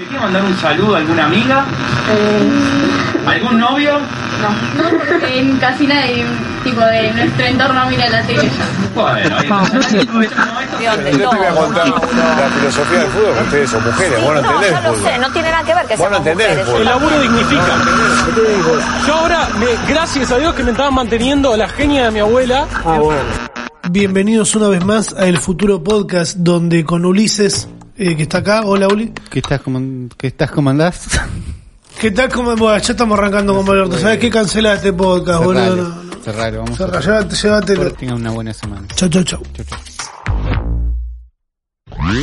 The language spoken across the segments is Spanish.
¿Le quiere mandar un saludo a alguna amiga? Eh, ¿Algún novio? no, no, porque en casi nadie, tipo de nuestro entorno mira la tele. Bueno, ahí está. Pero yo te voy a contar la filosofía del fútbol, que ustedes son mujeres, vos no No, entendés lo fútbol. sé, no tiene nada que ver que Vos no entendés el mujeres. fútbol. El laburo dignifica. Yo ahora, me- gracias a Dios que me estaban manteniendo la genia de mi abuela. Bienvenidos una vez más a El Futuro Podcast, donde con Ulises, eh, que está acá. Hola, Uli. ¿Qué estás, como, ¿Qué estás comandás? ¿Qué tal? ¿Cómo? Bueno, ya estamos arrancando con Alberto. ¿Sabes qué? Cancela este podcast, boludo. No, no. cerralo, vamos Cerra, a llévate, llévatelo. Tengan una buena semana. Chau, chau, chau. Chau, chau.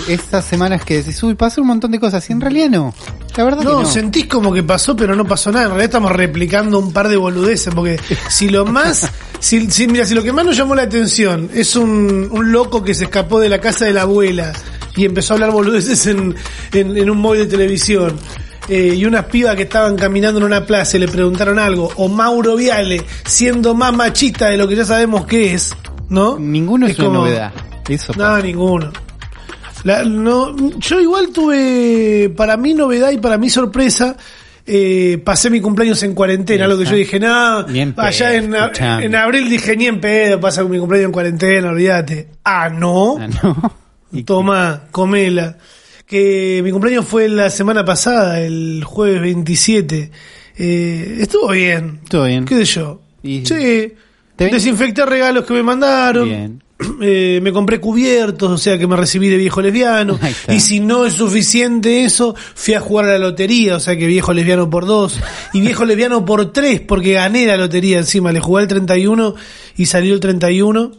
Estas semanas que decís, uy, pasó un montón de cosas, y en realidad no. La verdad No, que no. sentís como que pasó, pero no pasó nada. En realidad estamos replicando un par de boludeces, porque si lo más, si, si- mira, si lo que más nos llamó la atención es un, un loco que se escapó de la casa de la abuela y empezó a hablar boludeces en, en, en un móvil de televisión. eh, y unas pibas que estaban caminando en una plaza y le preguntaron algo, o Mauro Viale, siendo más machista de lo que ya sabemos que es, ¿no? Ninguno es, una como- novedad. Eso no, pasa. ninguno. La- no, yo igual tuve, para mí novedad y para mí sorpresa, eh, pasé mi cumpleaños en cuarentena, algo que yo dije, no, Ni en allá en, abril dije, ni en pedo, pasa mi cumpleaños en cuarentena, olvídate. Ah, no, Ah, no. Y- toma, comela. Que mi cumpleaños fue la semana pasada, el jueves 27. Eh, estuvo bien. Todo bien. ¿Qué sé yo? Y- Sí. ¿Te ven- Desinfecté regalos que me mandaron. Bien. Eh, me compré cubiertos, o sea que me recibí de viejo lesbiano. Y si no es suficiente eso, fui a jugar a la lotería, o sea que viejo lesbiano por dos. Y viejo lesbiano por tres, porque gané la lotería encima. Le jugué el 31 y salió el 31.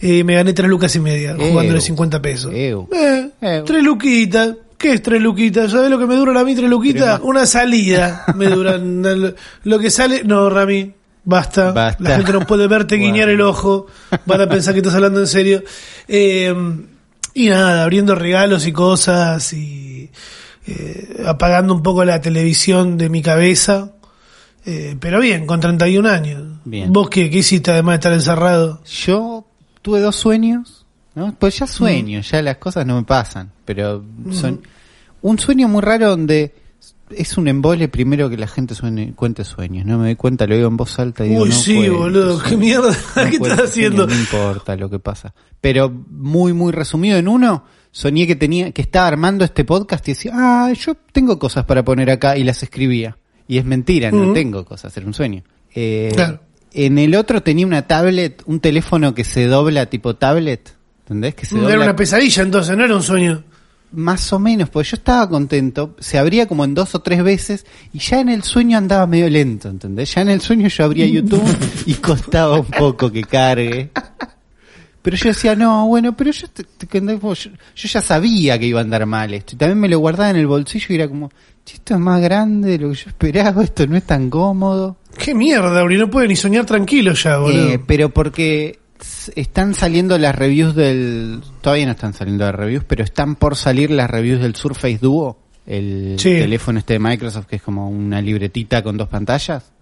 Eh, me gané tres lucas y media, Ew. jugándole 50 pesos. Eh, tres luquitas. ¿Qué es tres luquitas? ¿Sabes lo que me duran a mí tres luquitas? Una salida me duran. Lo- Lo que sale... No, Rami, basta. Basta. La gente no puede verte guiñar el ojo. Van a pensar que estás hablando en serio. Eh, y nada, abriendo regalos y cosas y eh, apagando un poco la televisión de mi cabeza. Eh, pero bien, con 31 años. Bien. ¿Vos qué, qué hiciste además de estar encerrado? Yo tuve dos sueños, ¿no? Pues ya sueño, ya las cosas no me pasan, pero son un sueño muy raro donde es un embole primero que la gente suene- cuente sueños, ¿no? Me doy cuenta, lo digo en voz alta y digo, Uy, no sí, boludo, qué mierda, no ¿qué estás haciendo? sueños, No importa lo que pasa. Pero muy, muy resumido en uno, soñé que tenía, que estaba armando este podcast y decía, ah, yo tengo cosas para poner acá y las escribía. Y es mentira, no Ujú. tengo cosas, era un sueño. Eh, Claro. En el otro tenía una tablet, un teléfono que se dobla tipo tablet, ¿entendés? Que se dobla Era una pesadilla entonces, no era un sueño. más o menos, pues yo estaba contento, se abría como en dos o tres veces y ya en el sueño andaba medio lento, ¿entendés? Ya en el sueño yo abría YouTube y costaba un poco que cargue. Pero yo decía, no, bueno, pero yo, te- te- yo, yo ya sabía que iba a andar mal esto. Y también me lo guardaba en el bolsillo y era como, "Che, esto es más grande de lo que yo esperaba, esto no es tan cómodo. Qué mierda, Uri, no puede ni soñar tranquilo ya, boludo. Eh, pero porque están saliendo las reviews del... Todavía no están saliendo las reviews, pero están por salir las reviews del Surface Duo, el Sí. teléfono este de Microsoft que es como una libretita con dos pantallas.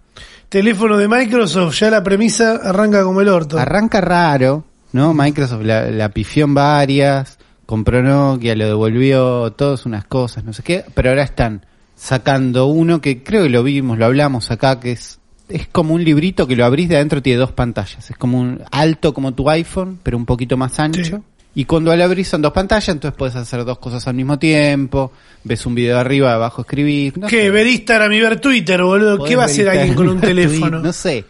Teléfono de Microsoft, ya la premisa arranca como el orto. Arranca raro, ¿no? Microsoft la, la pifió en varias, compró Nokia, lo devolvió, todas unas cosas, no sé qué, pero ahora están sacando uno que creo que lo vimos, lo hablamos acá, que es es como un librito que lo abrís de adentro tiene dos pantallas, es como un alto como tu iPhone, pero un poquito más ancho. Sí. Y cuando lo abrís son dos pantallas, entonces puedes hacer dos cosas al mismo tiempo, ves un video arriba, abajo escribís. no ¿Qué? sé. Ver Instagram y ver Twitter, boludo. ¿Qué va a hacer alguien con un teléfono? tweet, No sé.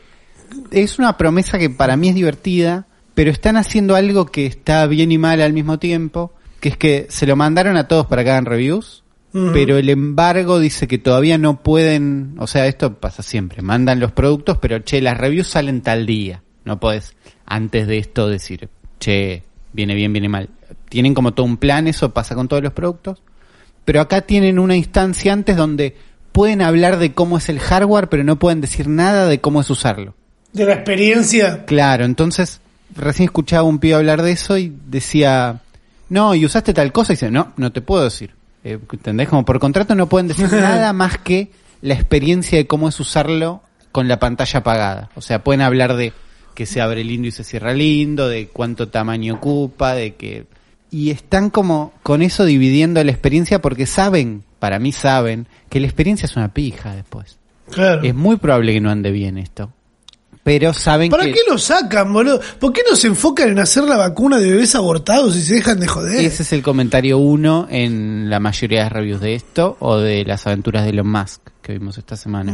Es una promesa que para mí es divertida, pero están haciendo algo que está bien y mal al mismo tiempo, que es que se lo mandaron a todos para que hagan reviews, pero el embargo dice que todavía no pueden, o sea, esto pasa siempre, mandan los productos, pero che, las reviews salen tal día. No podés antes de esto decir, che, viene bien, viene mal. Tienen como todo un plan, eso pasa con todos los productos pero acá tienen una instancia antes donde pueden hablar de cómo es el hardware, pero no pueden decir nada de cómo es usarlo. De la experiencia. Claro, entonces recién escuchaba un pibe hablar de eso y decía, no, y usaste tal cosa, y dice, no, no te puedo decir. Eh, ¿Entendés? Como por contrato no pueden decir nada más que la experiencia de cómo es usarlo con la pantalla apagada. O sea, pueden hablar de que se abre lindo y se cierra lindo, de cuánto tamaño ocupa, de que... Y están como con eso dividiendo la experiencia porque saben para mí saben que la experiencia es una pija después. Claro. Es muy probable que no ande bien esto. Pero saben ¿Para que qué lo sacan, boludo? ¿Por qué no se enfocan en hacer la vacuna de bebés abortados y se dejan de joder? ese es el comentario uno en la mayoría de reviews de esto o de las aventuras de Elon Musk que vimos esta semana.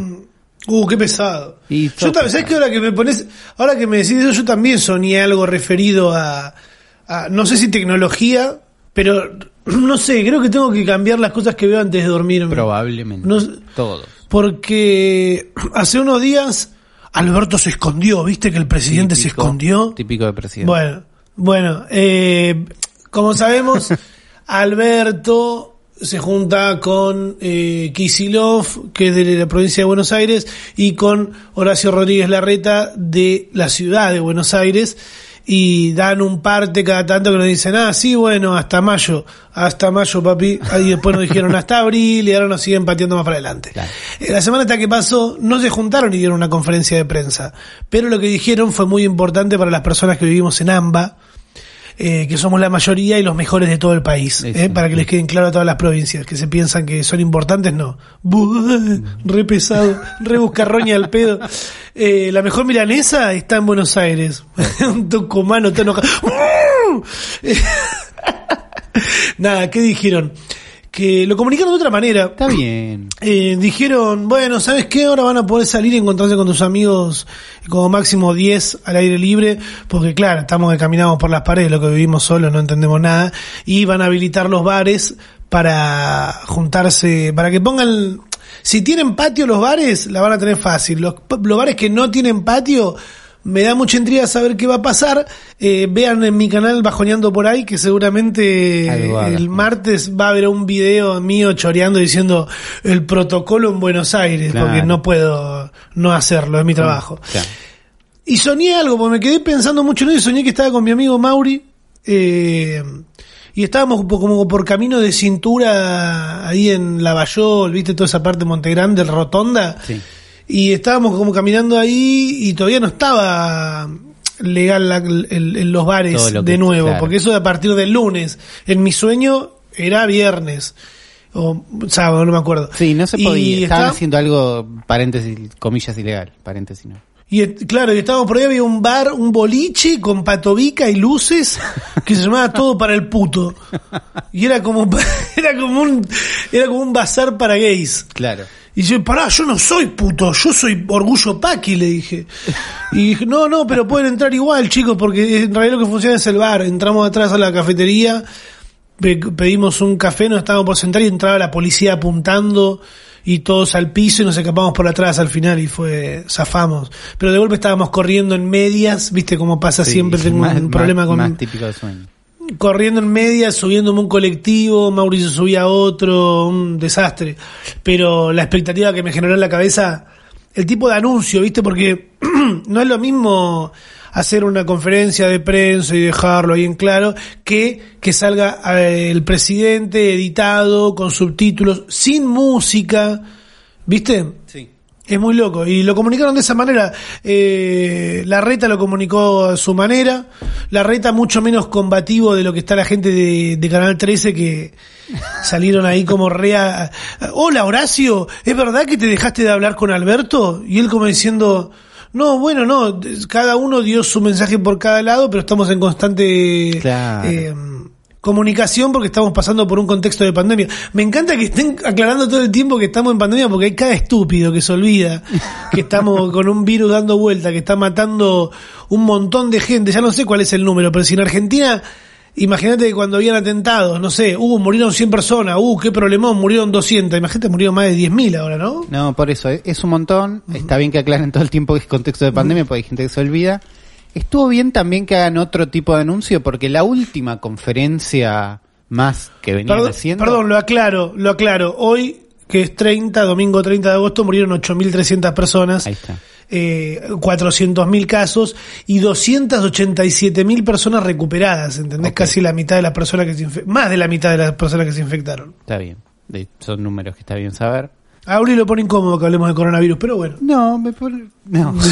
Uh, qué pesado. Y yo también, ¿sabes qué? Ahora que me pones, ahora que me decís eso, yo también soñé algo referido a, a, no sé si tecnología, pero no sé, creo que tengo que cambiar las cosas que veo antes de dormir. Probablemente. No- Todos. porque hace unos días Alberto se escondió, ¿viste que el presidente se escondió? Típico de presidente. Bueno, bueno, eh, como sabemos, Alberto se junta con eh, Kisilov, que es de la provincia de Buenos Aires, y con Horacio Rodríguez Larreta de la ciudad de Buenos Aires, y dan un parte cada tanto que nos dicen, ah, sí, bueno, hasta mayo, hasta mayo, papi, ahí después nos dijeron hasta abril, y ahora nos siguen pateando más para adelante. Claro. Eh, La semana esta que pasó no se juntaron y dieron una conferencia de prensa, pero lo que dijeron fue muy importante para las personas que vivimos en AMBA, eh, que somos la mayoría y los mejores de todo el país, eh, para que les queden claro a todas las provincias, que se piensan que son importantes, no. Buah, re pesado, re buscarroña al pedo. Eh, la mejor milanesa está en Buenos Aires. Un tucumano está enojado. Nada, ¿qué dijeron? Que lo comunicaron de otra manera. Está bien. Eh, dijeron, bueno, ¿sabes qué? Ahora van a poder salir y encontrarse con tus amigos como máximo 10 al aire libre, porque claro, estamos que caminamos por las paredes, lo que vivimos solos, no entendemos nada, y van a habilitar los bares para juntarse, para que pongan, si tienen patio los bares, la van a tener fácil. Los, los bares que no tienen patio, me da mucha intriga saber qué va a pasar. Eh, vean en mi canal Bajoneando por ahí, que seguramente el martes va a haber un video mío choreando diciendo el protocolo en Buenos Aires, Claro. porque no puedo no hacerlo, es mi trabajo. Claro. Y soñé algo, porque me quedé pensando mucho en eso y soñé que estaba con mi amigo Mauri. eh, y estábamos como por camino de cintura ahí en Lavallol, viste toda esa parte de Montegrande, Rotonda. Sí. Y estábamos como caminando ahí y todavía no estaba legal la- el- en los bares lo de nuevo, claro. porque eso de a partir del lunes. En mi sueño era viernes o sábado, no me acuerdo. Sí, no se Y podía. Estaban está- haciendo algo, paréntesis, comillas, ilegal. Paréntesis, no. Y et- claro, y estábamos por ahí, había un bar, un boliche con patovica y luces que se llamaba Todo para el Puto. Y era como, era como un, era como un bazar para gays. Claro. Y yo, pará, yo no soy puto, yo soy orgullo paqui, le dije. Y dije, no, no, pero pueden entrar igual, chicos, porque en realidad lo que funciona es el bar. Entramos atrás a la cafetería, pe- pedimos un café, nos estábamos por sentar y entraba la policía apuntando y todos al piso y nos escapamos por atrás al final y fue, zafamos. Pero de golpe estábamos corriendo en medias, viste cómo pasa Sí, siempre, tengo más- un problema más- con Más típico sueño. corriendo en media, subiéndome un colectivo, Mauricio subía a otro, un desastre. Pero la expectativa que me generó en la cabeza, el tipo de anuncio, ¿viste? Porque no es lo mismo hacer una conferencia de prensa y dejarlo ahí en claro que que salga eh, el presidente editado con subtítulos sin música, ¿viste? Sí. Es muy loco. Y lo comunicaron de esa manera. Eh, la reta lo comunicó a su manera. La reta mucho menos combativo de lo que está la gente de, de Canal 13 que salieron ahí como rea. Hola Horacio, ¿es verdad que te dejaste de hablar con Alberto? Y él como diciendo, no, bueno, no, cada uno dio su mensaje por cada lado, pero estamos en constante Claro. eh, comunicación porque estamos pasando por un contexto de pandemia. Me encanta que estén aclarando todo el tiempo que estamos en pandemia porque hay cada estúpido que se olvida que estamos con un virus dando vuelta, que está matando un montón de gente. Ya no sé cuál es el número, pero si en Argentina, imagínate que cuando habían atentados, no sé, uh, murieron 100 personas, uh, qué problemón, murieron 200. Imagínate, murieron más de 10.000 ahora, ¿no? No, por eso, es, es un montón. Está bien que aclaren todo el tiempo que es contexto de pandemia, porque hay gente que se olvida. Estuvo bien también que hagan otro tipo de anuncio, porque la última conferencia más que venían Perdón, haciendo. perdón, lo aclaro, lo aclaro. Hoy, que es 30, domingo 30 de agosto, murieron 8.300 personas. Ahí está. Eh, 400.000 casos y 287.000 personas recuperadas, ¿entendés? Casi la mitad de las personas que se más de la mitad de las personas que se infectaron. Está bien. Son números que está bien saber. A Uri lo pone incómodo que hablemos de coronavirus, pero bueno. No, me pone... No.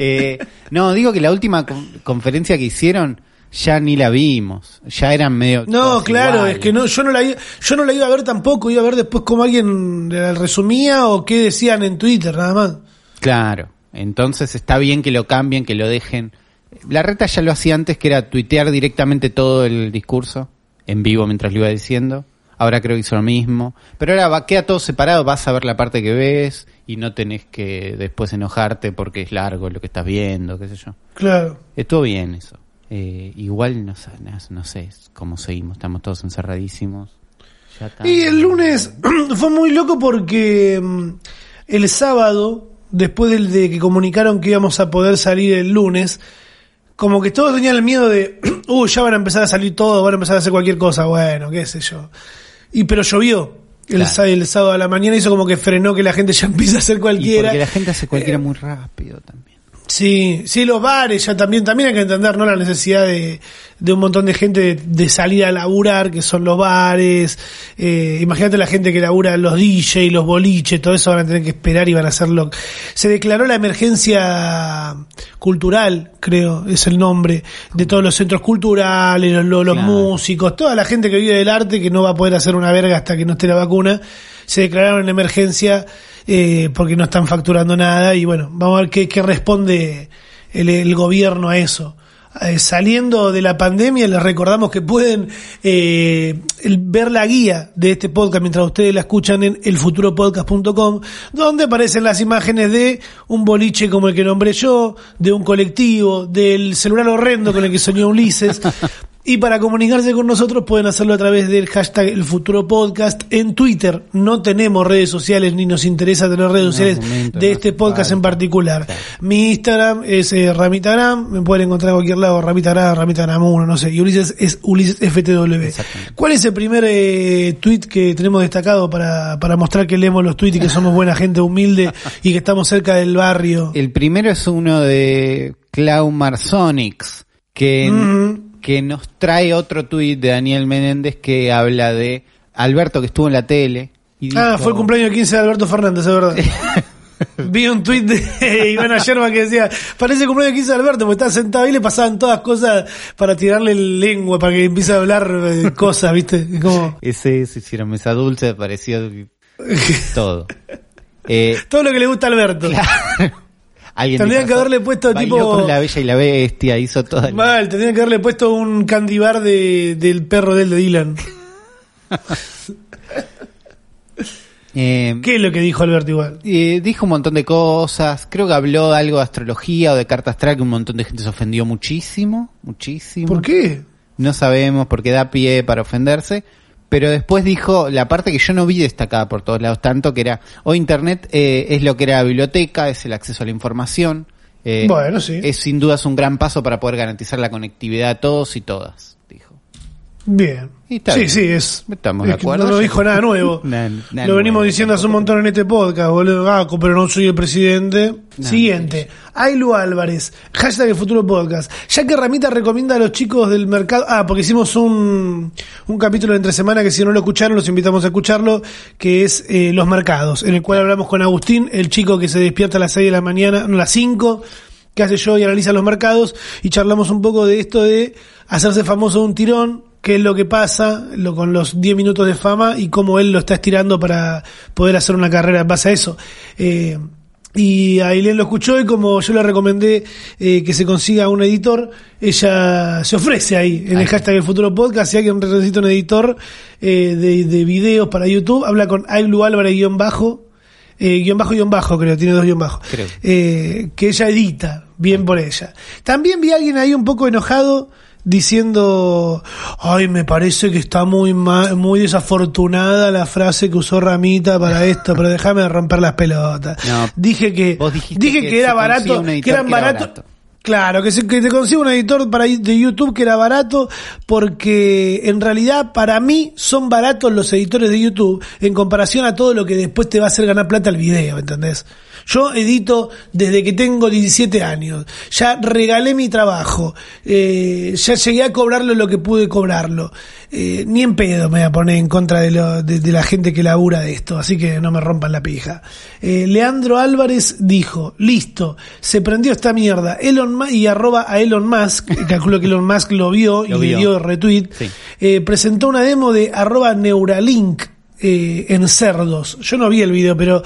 Eh, no, digo que la última con- conferencia que hicieron ya ni la vimos. Ya eran medio. No, claro, es que no, yo no la yo no la iba a ver tampoco, iba a ver después cómo alguien la resumía o qué decían en Twitter, nada más. Claro. Entonces está bien que lo cambien, que lo dejen. La reta ya lo hacía antes, que era tuitear directamente todo el discurso en vivo mientras lo iba diciendo. Ahora creo que hizo lo mismo. Pero ahora va, queda todo separado, vas a ver la parte que ves y no tenés que después enojarte porque es largo lo que estás viendo, qué sé yo. Claro. Estuvo bien eso. Eh, igual no, sé- no, no sé cómo seguimos, estamos todos encerradísimos. Ya. Y el lunes fue muy loco porque mm, el sábado, después del de que comunicaron que íbamos a poder salir el lunes, como que todos tenían el miedo de, uy, ya van a empezar a salir todos, van a empezar a hacer cualquier cosa, bueno, qué sé yo. Y pero llovió. El, Claro. el sábado a la mañana hizo como que frenó que la gente ya empieza a hacer Y cualquiera. porque la gente hace cualquiera muy rápido también. Sí, sí, los bares ya también, también hay que entender, ¿no? La necesidad de, de un montón de gente de, de salir a laburar, que son los bares. Eh, imagínate la gente que labura los DJ, los boliches, todo eso van a tener que esperar y van a hacerlo. Se declaró la emergencia cultural, creo, es el nombre, de todos los centros culturales, los, los- los Claro. músicos, toda la gente que vive del arte que no va a poder hacer una verga hasta que no esté la vacuna. Se declararon en emergencia eh, porque no están facturando nada y bueno, vamos a ver qué, responde el, gobierno a eso. Eh, saliendo de la pandemia, les recordamos que pueden eh, ver la guía de este podcast mientras ustedes la escuchan en elfuturopodcast.com, donde aparecen las imágenes de un boliche como el que nombré yo, de un colectivo, del celular horrendo con el que soñó Ulises. Y para comunicarse con nosotros pueden hacerlo a través del hashtag El Futuro Podcast en Twitter. No tenemos redes sociales ni nos interesa tener redes No, sociales momento, de este podcast en particular. Mi Instagram es eh, Ramitagram, me pueden encontrar en cualquier lado, Ramitagram, Ramitagram 1, no sé. Y Ulises es Ulises FTW. ¿Cuál es el primer eh, tweet que tenemos destacado para, para mostrar que leemos los tweets y que somos buena gente humilde y que estamos cerca del barrio? El primero es uno de Clau Marsonix, que. Que nos trae otro tuit de Daniel Menéndez que habla de Alberto que estuvo en la tele. Y Ah, dijo- fue el cumpleaños 15 de Alberto Fernández, es verdad. Vi un tuit de Ivana Yerma que decía, parece el cumpleaños 15 de Alberto, porque estaba sentado ahí y le pasaban todas cosas para tirarle lengua, para que empiece a hablar eh, cosas, ¿viste? Como, Ese se hicieron mesa dulce, pareció todo. Eh, todo lo que le gusta a Alberto. Alguien Tendrían que haberle puesto tipo- con la bella y la bestia, hizo todo. Mal, tendrían que haberle puesto un candy bar de, del perro del de Dylan. Eh, ¿Qué es lo que dijo Alberto igual? Eh, dijo un montón de cosas, creo que habló algo de astrología o de carta astral que un montón de gente se ofendió muchísimo, muchísimo. ¿Por qué? No sabemos porque da pie para ofenderse, pero después dijo la parte que yo no vi destacada por todos lados, tanto que era, hoy Internet eh, es lo que era la biblioteca, es el acceso a la información. eh, Bueno, sí. Es sin duda es un gran paso para poder garantizar la conectividad a todos y todas. Bien. Y está sí, bien. sí, es. Estamos es de acuerdo. No, no dijo nada nuevo. Nada- nada Lo venimos nuevo, diciendo hace un montón en este podcast, boludo. Ah, pero no soy el presidente. Siguiente. Ailu Álvarez. Hashtag el futuro podcast. Ya que Ramita recomienda a los chicos del mercado. Ah, porque hicimos un, un capítulo de entre semana que si no lo escucharon, los invitamos a escucharlo. Que es eh, Los Mercados. En el cual hablamos con Agustín, el chico que se despierta a las 6 de la mañana, no, a las 5 que hace yo y analiza los mercados y charlamos un poco de esto de hacerse famoso de un tirón, qué es lo que pasa lo, con los 10 minutos de fama y cómo él lo está estirando para poder hacer una carrera en base a eso. Eh, y Ailén lo escuchó y como yo le recomendé eh, que se consiga un editor, ella se ofrece ahí en el hashtag el futuro podcast. Si alguien necesita un editor eh, de, de videos para YouTube, habla con Ailu Álvarez guion bajo, eh, guion bajo guion bajo creo, tiene dos guion bajos Creo. eh, que ella edita, bien por ella. También vi a alguien ahí un poco enojado diciendo, ay, me parece que está muy muy desafortunada la frase que usó Ramita para esto, pero déjame romper las pelotas. No, dije que dije que que, era barato, que eran era barato. Claro, que, se, que te consiga un editor para de YouTube que era barato, porque en realidad para mí son baratos los editores de YouTube en comparación a todo lo que después te va a hacer ganar plata el video, ¿me ¿entendés? Yo edito desde que tengo 17 años, ya regalé mi trabajo, eh, ya llegué a cobrarlo lo que pude cobrarlo, eh, ni en pedo me voy a poner en contra de, lo- de- de la gente que labura de esto, así que no me rompan la pija. Eh, Leandro Álvarez dijo, listo, se prendió esta mierda, Elon Ma- y arroba a Elon Musk, calculo que Elon Musk lo vio y Lo le dio retweet, Sí. presentó una demo de arroba Neuralink eh, en cerdos. Yo no vi el video, pero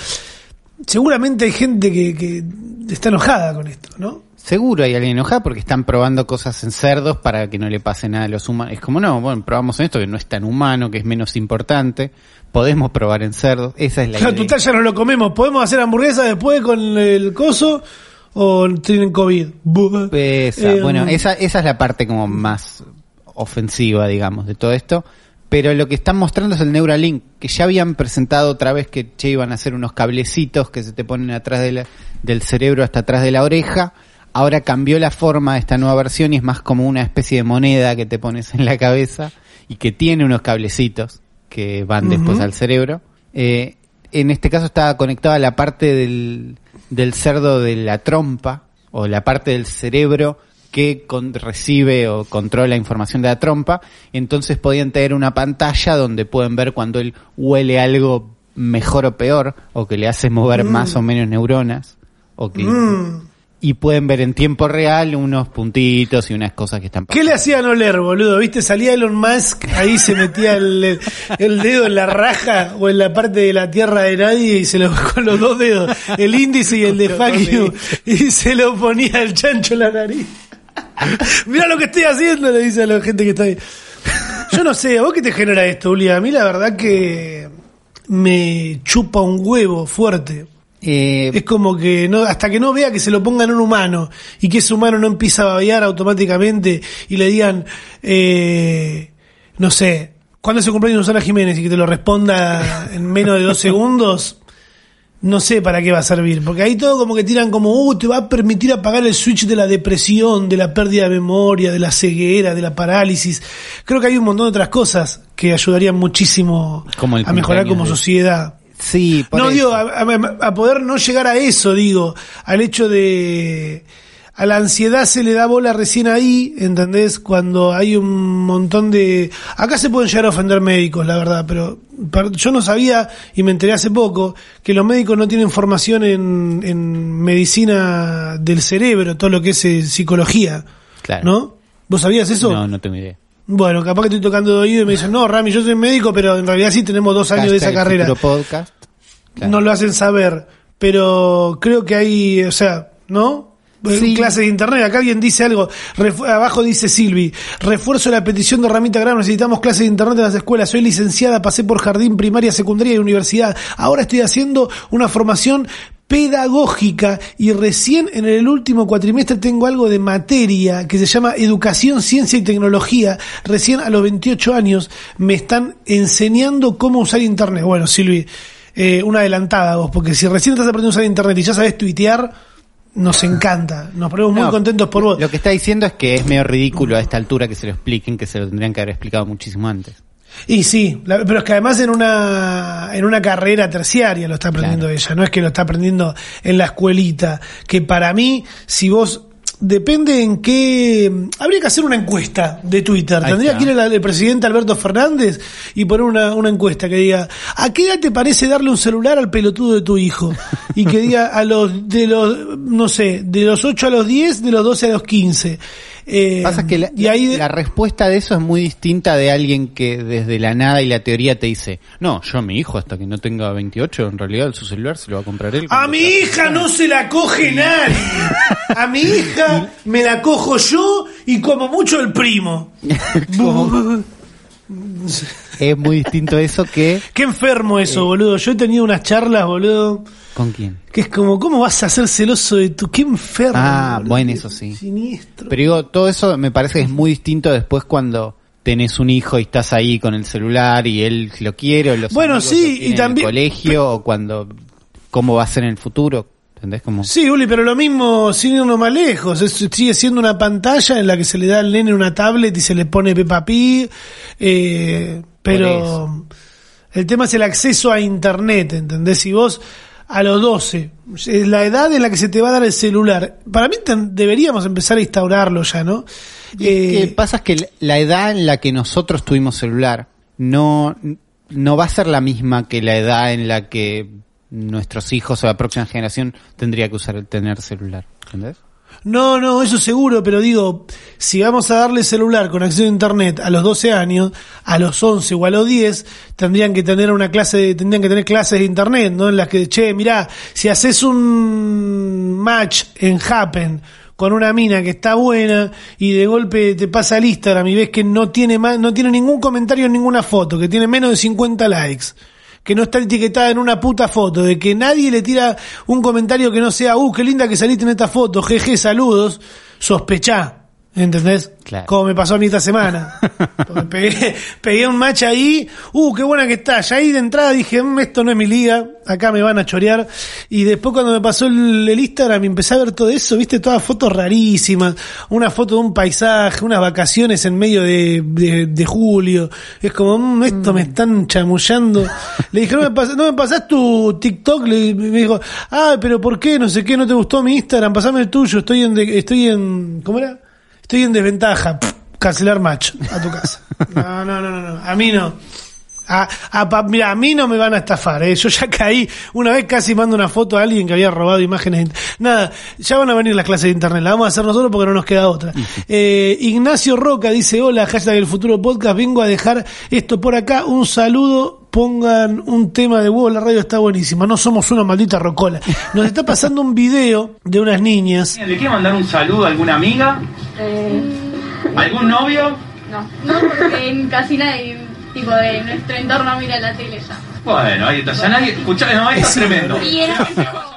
seguramente hay gente que, que está enojada con esto, ¿no? Seguro hay alguien enojado porque están probando cosas en cerdos para que no le pase nada a los humanos. Es como, no, bueno, probamos en esto que no es tan humano, que es menos importante. Podemos probar en cerdos. Esa es la Claro, idea. total ya no lo comemos. ¿Podemos hacer hamburguesa después con el coso o tienen COVID? Esa, Eh, bueno, esa, esa es la parte como más ofensiva, digamos, de todo esto. Pero lo que están mostrando es el Neuralink, que ya habían presentado otra vez que che, iban a hacer unos cablecitos que se te ponen atrás de la- del cerebro hasta atrás de la oreja. Ahora cambió la forma de esta nueva versión y es más como una especie de moneda que te pones en la cabeza y que tiene unos cablecitos que van después al cerebro. Eh, en este caso estaba conectada la parte del, del cerdo de la trompa o la parte del cerebro que con- recibe o controla información de la trompa. Entonces podían tener una pantalla donde pueden ver cuando él huele algo mejor o peor o que le hace mover más o menos neuronas o que Mm. y pueden ver en tiempo real unos puntitos y unas cosas que están ¿Qué le hacían oler, boludo? ¿Viste? Salía Elon Musk, ahí se metía el, el dedo en la raja o en la parte de la tierra de nadie y se lo con los dos dedos, el índice y el de fuck you, y se lo ponía el chancho en la nariz. Mira lo que estoy haciendo, le dice a la gente que está ahí. Yo no sé, ¿a vos qué te genera esto, Uli? A mí la verdad que me chupa un huevo fuerte. Eh, Es como que no, hasta que no vea que se lo pongan a un humano y que ese humano no empieza a babear automáticamente y le digan, eh, no sé, ¿cuándo se cumpleaños Susana Jiménez y que te lo responda en menos de dos segundos? No sé para qué va a servir, porque ahí todo como que tiran como, uh, te va a permitir apagar el switch de la depresión, de la pérdida de memoria, de la ceguera, de la parálisis. Creo que hay un montón de otras cosas que ayudarían muchísimo Como a mejorar como de- sociedad. sí, por No, eso. digo, a, a- a poder no llegar a eso, digo, al hecho de... A la ansiedad se le da bola recién ahí, ¿entendés? Cuando hay un montón de... Acá se pueden llegar a ofender médicos, la verdad, pero yo no sabía, y me enteré hace poco, que los médicos no tienen formación en, en medicina del cerebro, todo lo que es eh, psicología, Claro. ¿no? ¿Vos sabías eso? No, no tengo idea. Bueno, capaz que estoy tocando de oído y me dicen, no, Rami, yo soy médico, pero en realidad sí tenemos dos años de esa carrera. Podcast. Claro. No lo hacen saber, pero creo que hay, o sea, ¿no? Sí. Clases de internet, acá alguien dice algo, abajo dice Silvi, refuerzo la petición de Ramita Grano, necesitamos clases de internet en las escuelas, soy licenciada, pasé por jardín, primaria, secundaria y universidad, ahora estoy haciendo una formación pedagógica y recién en el último cuatrimestre tengo algo de materia que se llama Educación, Ciencia y Tecnología. Recién a los 28 años me están enseñando cómo usar Internet. Bueno, Silvi, eh, una adelantada vos, porque si recién estás aprendiendo a usar Internet y ya sabes tuitear, nos encanta. Nos ponemos muy contentos por vos. Lo que está diciendo es que es medio ridículo a esta altura que se lo expliquen, que se lo tendrían que haber explicado muchísimo antes. Y sí, la- pero es que además en una en una carrera terciaria lo está aprendiendo Claro. ella, no es que lo está aprendiendo en la escuelita, que para mí si vos depende en qué habría que hacer una encuesta de Twitter, Ahí tendría está. que ir el, el presidente Alberto Fernández y poner una, una encuesta que diga, ¿a qué edad te parece darle un celular al pelotudo de tu hijo? Y que diga a los de los no sé, de los 8 a los 10, de los 12 a los 15. Eh, Pasa que la, y ahí la respuesta de eso es muy distinta de alguien que desde la nada y la teoría te dice, no, yo a mi hijo hasta que no tenga 28, en realidad su celular se lo va a comprar él. A mi hija no se la coge nadie. A mi hija me la cojo yo y como mucho el primo. Es muy distinto eso que... Qué enfermo eso, boludo. Yo he tenido unas charlas, boludo, ¿Con quién? que es como, ¿cómo vas a ser celoso de tu... Qué enfermo. Ah, boludo. bueno, eso sí. Siniestro. Pero digo, todo eso me parece que es muy distinto después cuando tenés un hijo y estás ahí con el celular y él lo quiere o los Bueno, sí, lo y en el también- colegio o cuando cómo va a ser en el futuro, ¿entendés? Como Sí, Uli, pero lo mismo sin irnos más lejos. Es- sigue siendo una pantalla en la que se le da al nene una tablet y se le pone Peppa Pig. eh, pero el tema es el acceso a Internet, ¿entendés? Si vos a los 12, es la edad en la que se te va a dar el celular, para mí deberíamos empezar a instaurarlo ya, ¿no? Y que Eh, pasa es que la edad en la que nosotros tuvimos celular no, no va a ser la misma que la edad en la que nuestros hijos o la próxima generación tendría que usar tener celular. ¿Entendés? No, no, eso seguro, pero digo, si vamos a darle celular con acceso a internet a los 12 años, a los 11 o a los 10, tendrían que tener una clase, de- tendrían que tener clases de internet, ¿no? En las que, che, mirá, si haces un match en Happen con una mina que está buena y de golpe te pasa al Instagram y ves que no tiene más, no tiene ningún comentario en ninguna foto, que tiene menos de 50 likes que no está etiquetada en una puta foto, de que nadie le tira un comentario que no sea, uh, qué linda que saliste en esta foto, jeje, saludos, sospechá, ¿entendés? Claro. Como me pasó a mí esta semana. Porque pegué, pegué un match ahí, uh, qué buena que está, ya ahí de entrada dije, "Mm, esto no es mi liga, acá me van a chorear, y después cuando me pasó el, el Instagram y empecé a ver todo eso, viste, todas fotos rarísimas, una foto de un paisaje, unas vacaciones en medio de, de, de julio, es como, "Mm, esto me están chamullando. Le dije, no me, pas- no me pasás tu TikTok, le, me dijo, ah, pero ¿por qué? No sé qué, no te gustó mi Instagram, pasame el tuyo, estoy en, de- estoy en, ¿cómo era? Estoy en desventaja, Pff, cancelar match a tu casa. No, no, no, no, no, a mí no. A, a pa- mira, a mí no me van a estafar, ¿eh? yo ya caí, una vez casi mando una foto a alguien que había robado imágenes. de- Nada, ya van a venir las clases de internet, las vamos a hacer nosotros porque no nos queda otra. Eh, Ignacio Roca dice, hola, hashtag el futuro podcast, vengo a dejar esto por acá, un saludo, pongan un tema de huevo, la radio está buenísima, no somos una maldita rocola. Nos está pasando un video de unas niñas ¿Le quiere mandar un saludo a alguna amiga? Eh, ¿Algún novio? no, no, porque en casi nadie, tipo de nuestro entorno mira la tele ya. Bueno, ahí está. Ya nadie. Escuchá, no, esto es tremendo.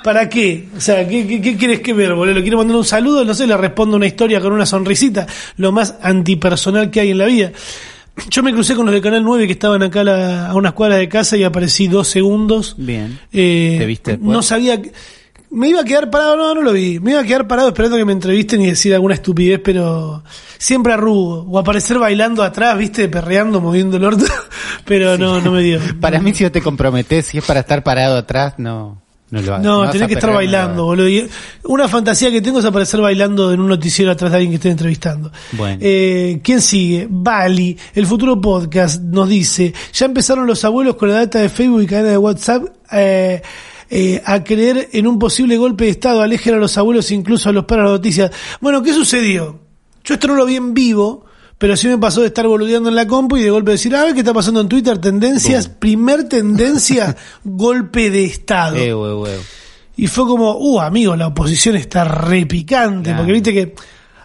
¿Para qué? O sea, ¿qué, qué, qué quieres que ver, boludo? ¿Le quiero mandar un saludo? No sé, le respondo una historia con una sonrisita. Lo más antipersonal que hay en la vida. Yo me crucé con los de Canal 9 que estaban acá a, la- a unas cuadras de casa y aparecí dos segundos. Bien. Eh, ¿Te viste después? No sabía... que- Me iba a quedar parado, no, no lo vi. Me iba a quedar parado esperando que me entrevisten y decir alguna estupidez, pero siempre arrugo. O aparecer bailando atrás, viste, perreando, moviendo el orto. Pero no, no me dio. Para mí, si no te comprometes, si es para estar parado atrás, no, no lo hagas. No, vas tenés que estar no bailando, boludo. Y una fantasía que tengo es aparecer bailando en un noticiero atrás de alguien que esté entrevistando. Bueno. Eh, ¿Quién sigue? Bali, el futuro podcast, nos dice, ya empezaron los abuelos con la data de Facebook y cadena de WhatsApp eh, eh, a creer en un posible golpe de Estado, alejen a los abuelos incluso a los padres de las noticias. Bueno, ¿qué sucedió? Yo esto no lo vi en vivo, pero sí me pasó de estar boludeando en la compu y de golpe decir, a ver qué está pasando en Twitter, tendencias, primer tendencia, golpe de Estado. Eh, huevo, huevo. Y fue como, uh, amigo, la oposición está repicante, porque viste que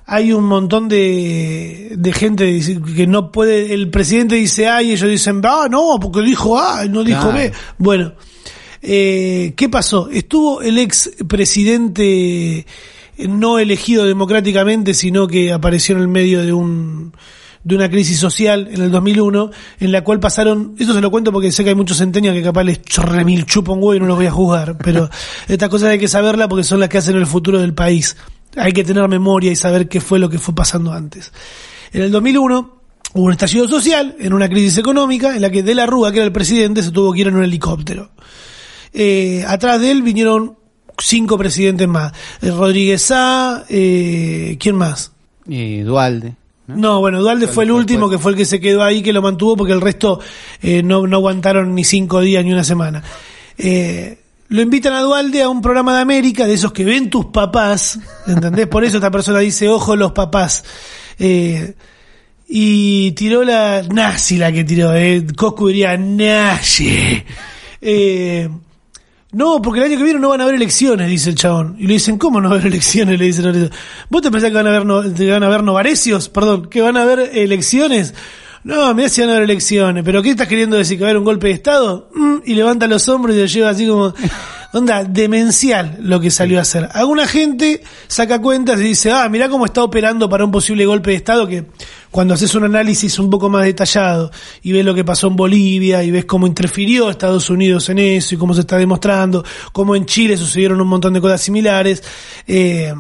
hay un montón de, de gente que no puede, el presidente dice A y ellos dicen, ah, no, porque dijo A y no dijo. B. Bueno, eh, ¿qué pasó? Estuvo el ex presidente no elegido democráticamente, sino que apareció en el medio de un de una crisis social en el 2001, en la cual pasaron, eso se lo cuento porque sé que hay muchos centenias que capaz les chupa un huevo y no los voy a juzgar, pero estas cosas hay que saberlas porque son las que hacen el futuro del país. Hay que tener memoria y saber qué fue lo que fue pasando antes. En el 2001 hubo un estallido social, en una crisis económica, en la que De la Rúa, que era el presidente, se tuvo que ir en un helicóptero. Eh, atrás de él vinieron cinco presidentes más. Eh, Rodríguez Sá, eh, ¿quién más? Y Dualde. ¿no? No, bueno, Dualde fue el último después. que fue el que se quedó ahí, que lo mantuvo, porque el resto no, no aguantaron ni cinco días ni una semana. Lo invitan a Dualde a un programa de América, de esos que ven tus papás, ¿entendés? Por eso esta persona dice, ojo los papás. Eh, y tiró la nazi la que tiró, eh. Coscu diría nazi. Eh, no, porque el año que viene no van a haber elecciones, dice el chabón. Y le dicen, ¿cómo no va a haber elecciones? Le dicen. ¿vos te pensás que van a haber, no, van a haber novarecios? Perdón, que van a haber elecciones. No, me si van a haber elecciones. ¿Pero qué estás queriendo decir? ¿Que va a haber un golpe de Estado? Mm, y levanta los hombros y lo lleva así como... Onda, demencial lo que salió a hacer. Alguna gente saca cuentas y dice, ah, mirá cómo está operando para un posible golpe de Estado, que cuando haces un análisis un poco más detallado y ves lo que pasó en Bolivia y ves cómo interfirió Estados Unidos en eso y cómo se está demostrando, cómo en Chile sucedieron un montón de cosas similares, eh,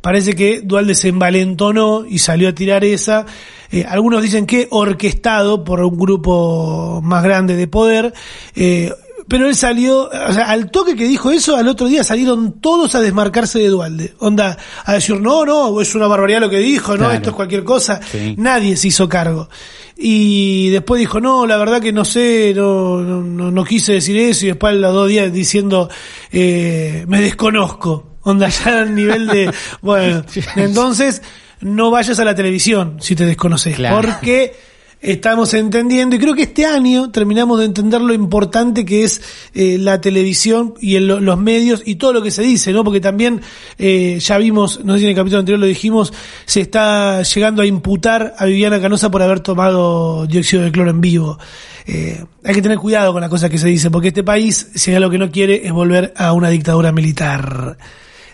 parece que Dualde se envalentonó y salió a tirar esa. Eh, algunos dicen que orquestado por un grupo más grande de poder. Eh, pero él salió, o sea, al toque que dijo eso, al otro día salieron todos a desmarcarse de Dualde. Onda, a decir, no, no, es una barbaridad lo que dijo, no, Claro. esto es cualquier cosa. Sí. Nadie se hizo cargo. Y después dijo, no, la verdad que no sé, no, no, no, no quise decir eso. Y después a los dos días diciendo, eh, me desconozco. Onda ya al nivel de, bueno, entonces no vayas a la televisión si te desconoces, Claro. porque estamos entendiendo y creo que este año terminamos de entender lo importante que es eh, la televisión y el- los medios y todo lo que se dice, ¿no? Porque también eh, ya vimos, no sé si en el capítulo anterior lo dijimos, se está llegando a imputar a Viviana Canosa por haber tomado dióxido de cloro en vivo. Eh, hay que tener cuidado con las cosas que se dicen, porque este país, si hay algo que no quiere, es volver a una dictadura militar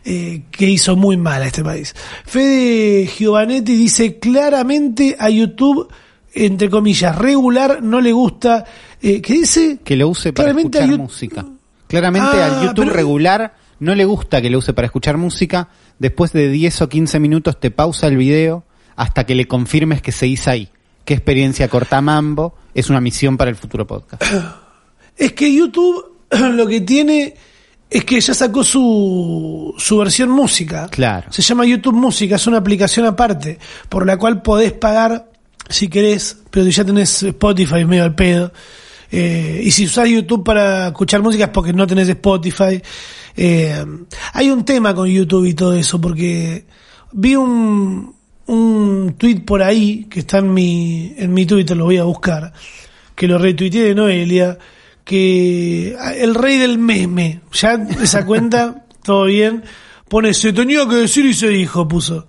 eh, que hizo muy mal a este país. Fede Giovanetti dice claramente a YouTube, entre comillas, regular, no le gusta. Eh, ¿Qué dice? Que lo use para Claramente escuchar música. Claramente Ah, al YouTube pero- regular no le gusta que lo use para escuchar música. Después de 10 o 15 minutos te pausa el video hasta que le confirmes que seguís ahí. ¿Qué experiencia corta mambo? Es una misión para el futuro podcast. Es que YouTube lo que tiene es que ya sacó su, su versión música. Claro. Se llama YouTube Música, es una aplicación aparte, por la cual podés pagar si querés, pero si ya tenés Spotify medio al pedo. Eh, y si usás YouTube para escuchar música es porque no tenés Spotify. Eh, hay un tema con YouTube y todo eso, porque vi un, un tweet por ahí, que está en mi, en mi Twitter, lo voy a buscar, que lo retuiteé de Noelia, que el rey del meme, ya esa cuenta, todo bien, pone, se tenía que decir y se dijo, puso.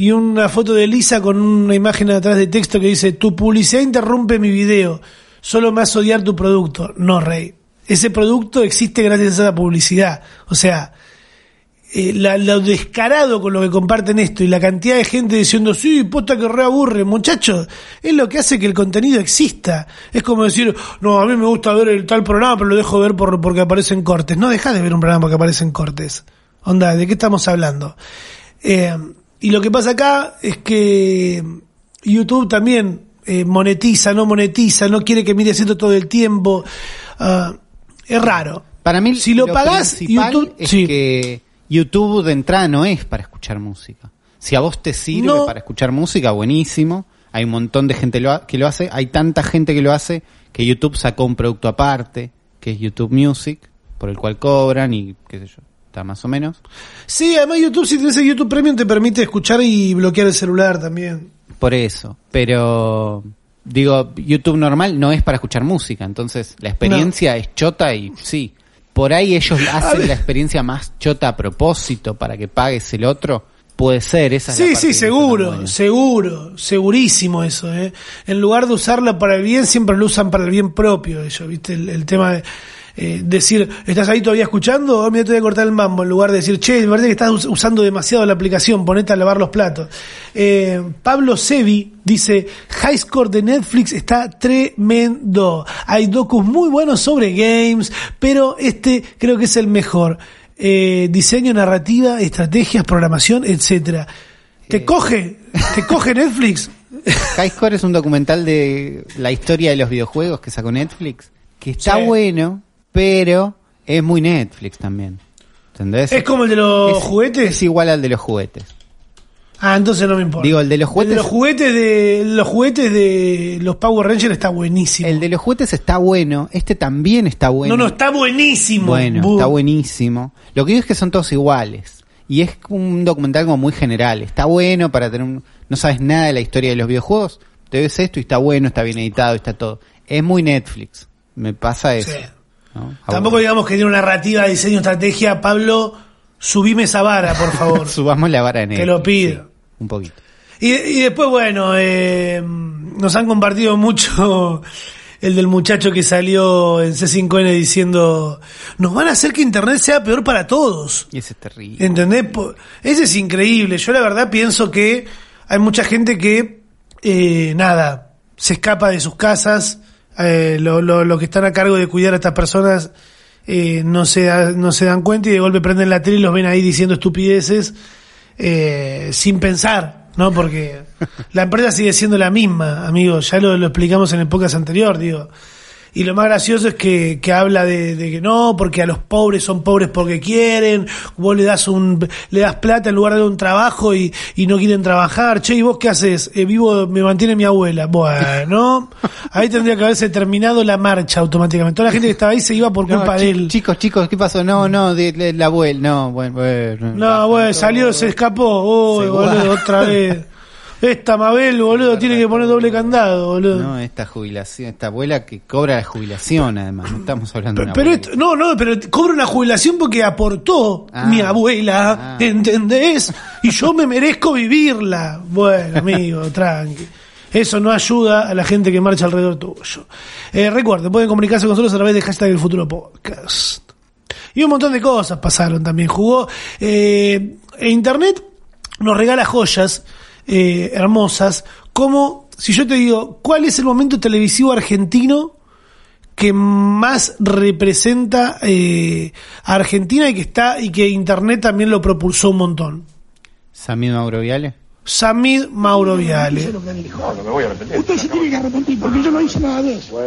Y una foto de Lisa con una imagen atrás de texto que dice, tu publicidad interrumpe mi video, solo me hace odiar tu producto. No, rey. Ese producto existe gracias a esa publicidad. O sea, eh, la- lo descarado con lo que comparten esto y la cantidad de gente diciendo, sí, puta que reaburre, muchachos, es lo que hace que el contenido exista. Es como decir, no, a mí me gusta ver el tal programa, pero lo dejo ver por, porque aparecen cortes. No dejas de ver un programa porque aparecen cortes. Onda, ¿de qué estamos hablando? Eh, y lo que pasa acá es que YouTube también eh, monetiza, no monetiza, no quiere que mire haciendo todo el tiempo. Ah, es raro. Para mí, Si lo pagás, principal YouTube- es sí. que YouTube de entrada no es para escuchar música. Si a vos te sirve No. para escuchar música, buenísimo. Hay un montón de gente lo ha- que lo hace. Hay tanta gente que lo hace que YouTube sacó un producto aparte, que es YouTube Music, por el cual cobran y qué sé yo, está más o menos. Sí, además YouTube, si tenés el YouTube Premium, te permite escuchar y bloquear el celular también. Por eso. Pero, digo, YouTube normal no es para escuchar música. Entonces, la experiencia es chota y sí. Por ahí ellos hacen la experiencia más chota a propósito para que pagues el otro. Puede ser, esa es la Sí, parte sí, seguro, seguro, segurísimo eso, ¿eh? En lugar de usarla para el bien, siempre lo usan para el bien propio ellos, ¿viste? El, el tema de eh, decir, ¿estás ahí todavía escuchando? Oh, mira, te voy a cortar el mambo, en lugar de decir, che, me parece que estás us- usando demasiado la aplicación, ponete a lavar los platos. Eh, Pablo Sevi dice, High Score de Netflix está tremendo. Hay docus muy buenos sobre games, pero este creo que es el mejor. Eh, diseño, narrativa, estrategias, programación, etcétera. ¿Te coge? ¿Te coge Netflix? High Score es un documental de la historia de los videojuegos que sacó Netflix, que está Sí. bueno, pero es muy Netflix también. ¿Entendés? ¿Es como el de los Es- juguetes? Es igual al de los juguetes. Ah, entonces no me importa. Digo, el de los juguetes- de los juguetes de los juguetes de los Power Rangers está buenísimo. El de los juguetes está bueno, este también está bueno. no, no, está buenísimo. Bueno, Bu- está buenísimo. Lo que digo es que son todos iguales. Y es un documental como muy general. Está bueno para tener un... No sabes nada de la historia de los videojuegos. Te ves esto y está bueno, está bien editado, está todo. Es muy Netflix. Me pasa eso. Sí. ¿No? Tampoco digamos que tiene una narrativa, diseño, estrategia. Pablo, subime esa vara, por favor. Subamos la vara en Te lo pido. un poquito. Y, y después, bueno, eh, nos han compartido mucho el del muchacho que salió en C5N diciendo, nos van a hacer que Internet sea peor para todos. Y ese es terrible. ¿Entendés? Ese es increíble. Yo la verdad pienso que hay mucha gente que, eh, nada, se escapa de sus casas, eh, lo, lo, lo que están a cargo de cuidar a estas personas eh, no, se da- no se dan cuenta y de golpe prenden la tele y los ven ahí diciendo estupideces eh, sin pensar, ¿no? Porque la empresa sigue siendo la misma, amigos. Ya lo, lo explicamos en el podcast anterior, digo. Y lo más gracioso es que, que habla de, de que no, porque a los pobres son pobres porque quieren, vos le das un, le das plata en lugar de un trabajo y, y no quieren trabajar. Che, ¿y vos qué haces? Eh, vivo, me mantiene mi abuela. Bueno, ahí tendría que haberse terminado la marcha automáticamente. Toda la gente que estaba ahí se iba por culpa de él. Chicos, chicos, ¿qué pasó? No, no, de, de la abuela, no, bueno, bueno. No, bueno, salió, se escapó. Uy, Se boludo, otra vez. Esta Mabel, boludo, tiene que poner doble candado, boludo. No, esta jubilación, esta abuela que cobra la jubilación, además, no estamos hablando de una Pero abuela. esto- no, no, pero cobra una jubilación porque aportó Ah. mi abuela, Ah. ¿entendés? Y yo me merezco vivirla. Bueno, amigo, tranqui. Eso no ayuda a la gente que marcha alrededor tuyo. Eh, recuerden, pueden comunicarse con nosotros a través de hashtag el futuro podcast. Y un montón de cosas pasaron también. Jugó eh, Internet nos regala joyas eh, hermosas, como si yo te digo, ¿cuál es el momento televisivo argentino que más representa eh, a Argentina y que está y que Internet también lo propulsó un montón? Samir Mauro Viale. Samid Mauro Viale. Usted se tiene que arrepentir porque yo no hice nada de eso.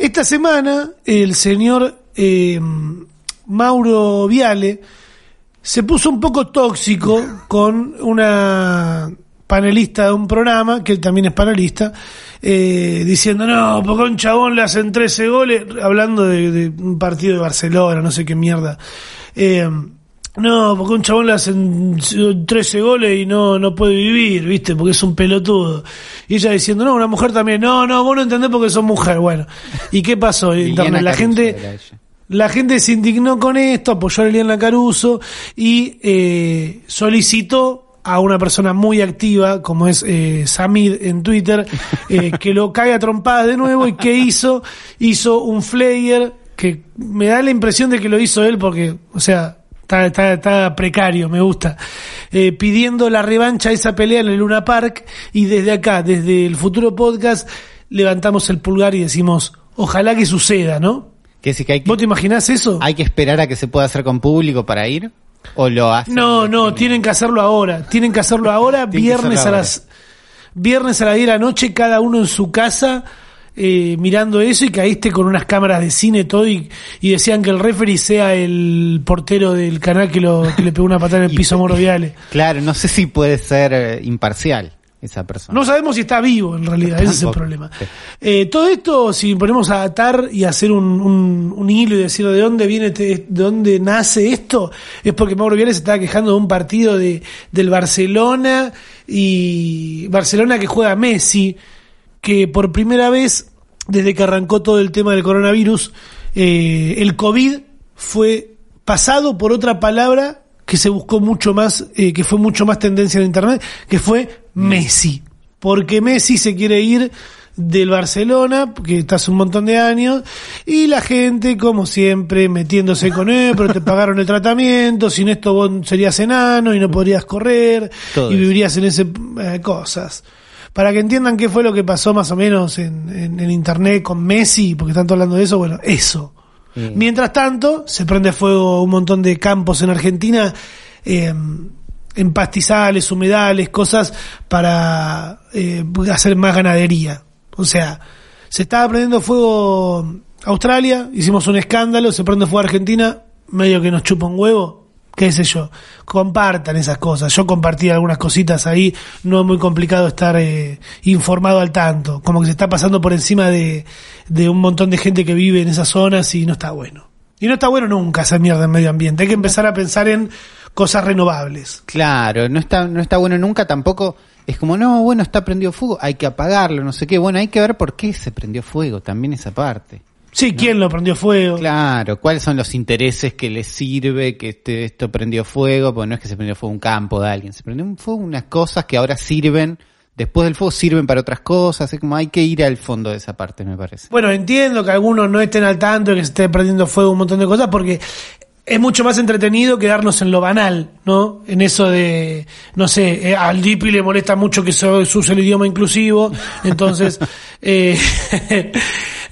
Esta semana el señor eh, Mauro Viale se puso un poco tóxico con una panelista de un programa, que él también es panelista, eh, diciendo, no, porque a un chabón le hacen 13 goles, hablando de, de un partido de Barcelona, no sé qué mierda. Eh, no, porque a un chabón le hacen 13 goles y no, no puede vivir, ¿viste? Porque es un pelotudo. Y ella diciendo, no, una mujer también, no, no, vos no entendés porque sos mujer. Bueno, ¿y qué pasó? Internet? La gente... La gente se indignó con esto, apoyó a Liliana Caruso y eh, solicitó a una persona muy activa, como es eh, Samid en Twitter, eh, que lo caiga a trompadas de nuevo. ¿Y qué hizo? Hizo un flyer que me da la impresión de que lo hizo él porque, o sea, está, está, está precario, me gusta. Eh, pidiendo la revancha de esa pelea en el Luna Park y desde acá, desde el futuro podcast, levantamos el pulgar y decimos, ojalá que suceda, ¿no? ¿Qué decir que hay que, ¿Vos te imaginás eso? hay que esperar a que se pueda hacer con público para ir? ¿O lo hacen? No, no, tienen que hacerlo ahora. Tienen que hacerlo ahora, viernes hacerlo a ahora. las viernes a las 10 de la noche, cada uno en su casa, eh, mirando eso y caíste con unas cámaras de cine todo y, y decían que el referee sea el portero del canal que, lo, que le pegó una patada en el piso a Moro Viale. Claro, no sé si puede ser eh, imparcial esa persona. No sabemos si está vivo en realidad, ese es el problema. Eh, todo esto, si ponemos a atar y hacer un, un- un hilo y decir de dónde viene, este- de dónde nace esto, es porque Mauro Viales se estaba quejando de un partido de, del Barcelona y Barcelona que juega Messi, que por primera vez, desde que arrancó todo el tema del coronavirus, eh, el COVID fue pasado por otra palabra que se buscó mucho más, eh, que fue mucho más tendencia en internet, que fue Messi. Porque Messi se quiere ir del Barcelona, que está hace un montón de años, y la gente, como siempre, metiéndose con él, pero te pagaron el tratamiento, sin esto vos serías enano y no podrías correr, Todo y eso. vivirías en ese eh, cosas. Para que entiendan qué fue lo que pasó más o menos en, en- en internet con Messi, porque están hablando de eso, bueno, eso. Sí. Mientras tanto, se prende fuego un montón de campos en Argentina, eh, en pastizales, humedales, cosas para eh, hacer más ganadería. O sea, se estaba prendiendo fuego Australia, hicimos un escándalo, se prende fuego Argentina, medio que nos chupa un huevo, qué sé yo. Compartan esas cosas. Yo compartí algunas cositas ahí, no es muy complicado estar eh, informado al tanto. Como que se está pasando por encima de, un montón de gente que vive en esas zonas y no está bueno. Y no está bueno nunca esa mierda en medio ambiente. Hay que empezar a pensar en cosas renovables. Claro, no está, no está bueno nunca tampoco. Es como, no, bueno, está prendido fuego, hay que apagarlo, no sé qué. Bueno, hay que ver por qué se prendió fuego, también esa parte. Sí, ¿quién lo prendió fuego? Claro, cuáles son los intereses que les sirve que este, esto prendió fuego, porque no es que se prendió fuego un campo de alguien, se prendió un fuego unas cosas que ahora sirven, después del fuego sirven para otras cosas, es como hay que ir al fondo de esa parte, me parece. Bueno, entiendo que algunos no estén al tanto de que se esté prendiendo fuego un montón de cosas porque es mucho más entretenido quedarnos en lo banal, ¿no? En eso de, no sé, eh, al Dipi le molesta mucho que se, se use el idioma inclusivo, entonces, eh,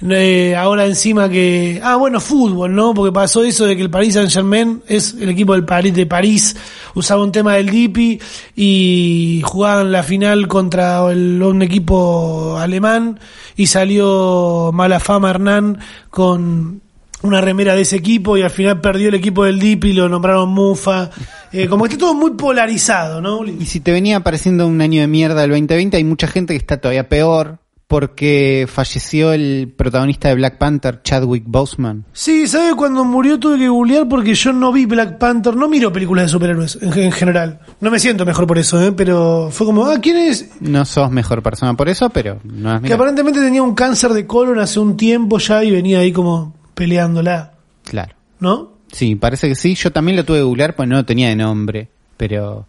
Eh, ahora encima que... Ah, bueno, fútbol, ¿no? Porque pasó eso de que el Paris Saint Germain es el equipo del París, de París, usaba un tema del Dipi y jugaban la final contra el- un equipo alemán y salió mala fama Hernán con una remera de ese equipo y al final perdió el equipo del Dipi lo nombraron Mufa. Eh, como que está todo muy polarizado, ¿no? Y si te venía pareciendo un año de mierda el 2020, hay mucha gente que está todavía peor porque falleció el protagonista de Black Panther, Chadwick Boseman. Sí, ¿sabe? Cuando murió tuve que googlear porque yo no vi Black Panther, no miro películas de superhéroes en, en general. No me siento mejor por eso, ¿eh? Pero fue como, ah, ¿quién es? No sos mejor persona por eso, pero no es Que aparentemente tenía un cáncer de colon hace un tiempo ya y venía ahí como peleándola, Claro. ¿no? Sí, parece que sí. Yo también lo tuve que googlear, pues no lo tenía de nombre. Pero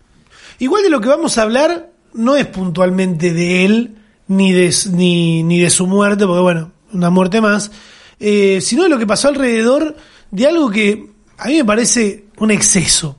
Igual de lo que vamos a hablar no es puntualmente de él, ni de, ni, ni de su muerte, porque bueno, una muerte más, eh, sino de lo que pasó alrededor de algo que a mí me parece un exceso.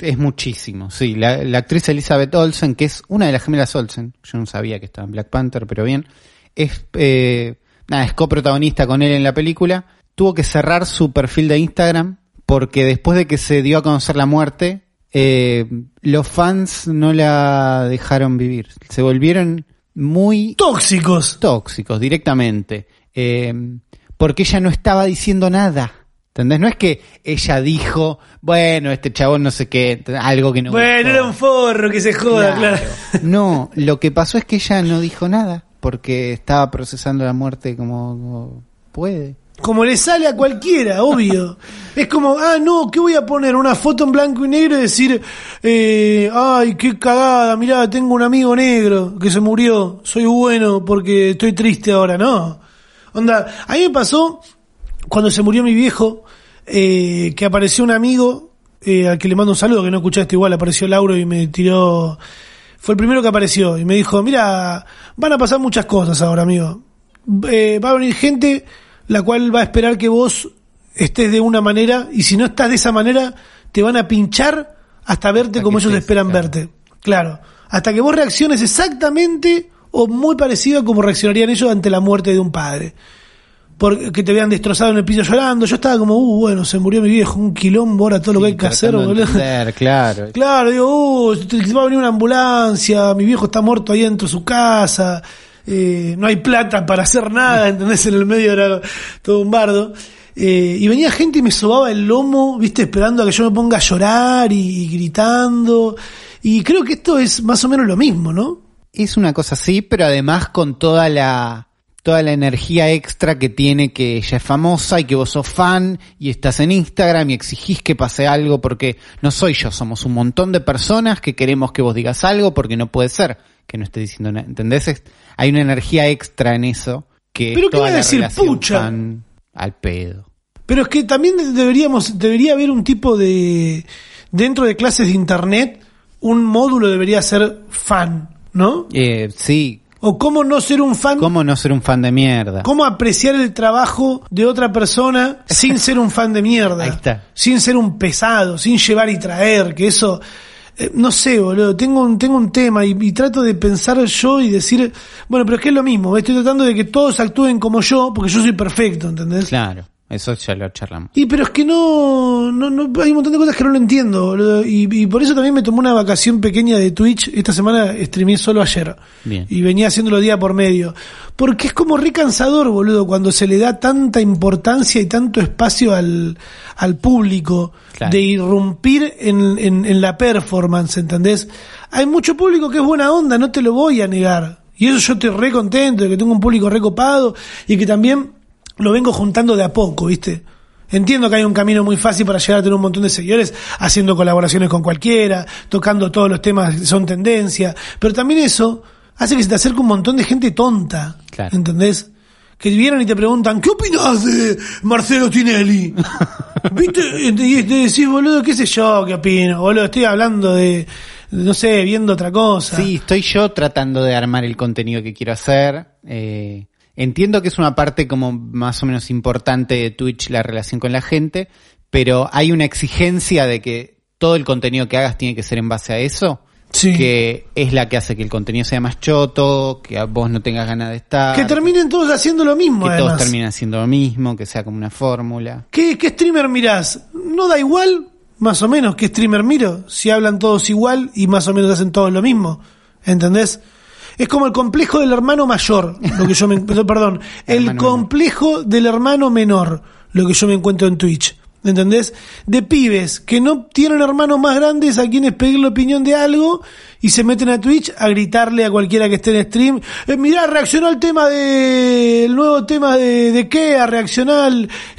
es muchísimo. Sí, la, la actriz Elizabeth Olsen, que es una de las gemelas Olsen, yo no sabía que estaba en Black Panther, pero bien, es, eh, nada, es coprotagonista con él en la película. Tuvo que cerrar su perfil de Instagram porque después de que se dio a conocer la muerte, eh, los fans no la dejaron vivir. Se volvieron muy Tóxicos. tóxicos directamente. Eh, porque ella no estaba diciendo nada. ¿Entendés? No es que ella dijo, bueno, este chabón no sé qué, algo que no. Bueno, gustó. era un forro que se joda, claro. No, lo que pasó es que ella no dijo nada porque estaba procesando la muerte como, como puede. Como le sale a cualquiera, obvio. Es como, ah, no, ¿qué voy a poner? Una foto en blanco y negro y decir, eh, ay, qué cagada, mirá, tengo un amigo negro que se murió, soy bueno porque estoy triste ahora, no. Onda, a mí me pasó cuando se murió mi viejo, eh, que apareció un amigo, eh, al que le mando un saludo, que no escuchaste igual, apareció Lauro y me tiró, fue el primero que apareció y me dijo, mira, van a pasar muchas cosas ahora, amigo. Eh, va a venir gente la cual va a esperar que vos estés de una manera y si no estás de esa manera, te van a pinchar hasta verte Hasta como ellos estés, esperan claro. verte. Claro. Hasta que vos reacciones exactamente o muy parecido a como reaccionarían ellos ante la muerte de un padre. Porque te vean destrozado en el piso llorando. Yo estaba como, uh, bueno, se murió mi viejo, un quilombo, ahora todo lo que hay que hacer, boludo. claro. Claro, digo, uh, va a venir una ambulancia, mi viejo está muerto ahí dentro de su casa, eh, no hay plata para hacer nada, ¿entendés? En el medio era todo un bardo. Eh, y venía gente y me sobaba el lomo, viste, esperando a que yo me ponga a llorar y, y gritando. Y creo que esto es más o menos lo mismo, ¿no? Es una cosa así, pero además con toda la toda la energía extra que tiene que ella es famosa y que vos sos fan y estás en Instagram y exigís que pase algo porque no soy yo, somos un montón de personas que queremos que vos digas algo porque no puede ser que no esté diciendo nada. ¿Entendés? Hay una energía extra en eso que Pero ¿qué va a decir, pucha? al pedo. Pero es que también deberíamos, debería haber un tipo de, dentro de clases de internet, un módulo debería ser fan, ¿no? Eh, sí, O cómo no ser un fan, ¿cómo no ser un fan de mierda? cómo apreciar el trabajo de otra persona sin ser un fan de mierda. Ahí está. Sin ser un pesado, sin llevar y traer, que eso, eh, no sé, boludo, tengo un, tengo un tema y, y trato de pensar yo y decir, bueno, pero es que es lo mismo, estoy tratando de que todos actúen como yo, porque yo soy perfecto, ¿entendés? Claro, eso ya lo charlamos. Y pero es que no, no, no, hay un montón de cosas que no lo entiendo, boludo. Y, y por eso también me tomé una vacación pequeña de Twitch. Esta semana streamé solo ayer. Bien. Y venía haciéndolo día por medio. Porque es como re cansador, boludo, cuando se le da tanta importancia y tanto espacio al, al público Claro. de irrumpir en, en, en la performance, ¿entendés? Hay mucho público que es buena onda, no te lo voy a negar. Y eso yo estoy re contento de que tengo un público recopado y que también lo vengo juntando de a poco, ¿viste? Entiendo que hay un camino muy fácil para llegar a tener un montón de seguidores, haciendo colaboraciones con cualquiera, tocando todos los temas que son tendencia, pero también eso hace que se te acerque un montón de gente tonta, Claro. ¿entendés? Que vienen y te preguntan, ¿qué opinas de Marcelo Tinelli? ¿Viste? Y te decís, boludo, qué sé yo, qué opino, boludo, estoy hablando de, de, no sé, viendo otra cosa. Sí, estoy yo tratando de armar el contenido que quiero hacer. Eh, entiendo que es una parte como más o menos importante de Twitch la relación con la gente, pero hay una exigencia de que todo el contenido que hagas tiene que ser en base a eso. Sí. que es la que hace que el contenido sea más choto, que vos no tengas ganas de estar, Que terminen todos haciendo lo mismo, que todos terminen haciendo lo mismo, que sea como una fórmula. ¿Qué, ¿Qué streamer mirás? ¿No da igual? Más o menos, ¿qué streamer miro? Si hablan todos igual y más o menos hacen todos lo mismo. ¿Entendés? Es como el complejo del hermano mayor, lo que yo me, perdón, el complejo del hermano menor, lo que yo me encuentro en Twitch. ¿Entendés? De pibes que no tienen hermanos más grandes a quienes pedir la opinión de algo y se meten a Twitch a gritarle a cualquiera que esté en stream. Eh, mirá, reaccionó al tema de, el nuevo tema de, de a reaccionar.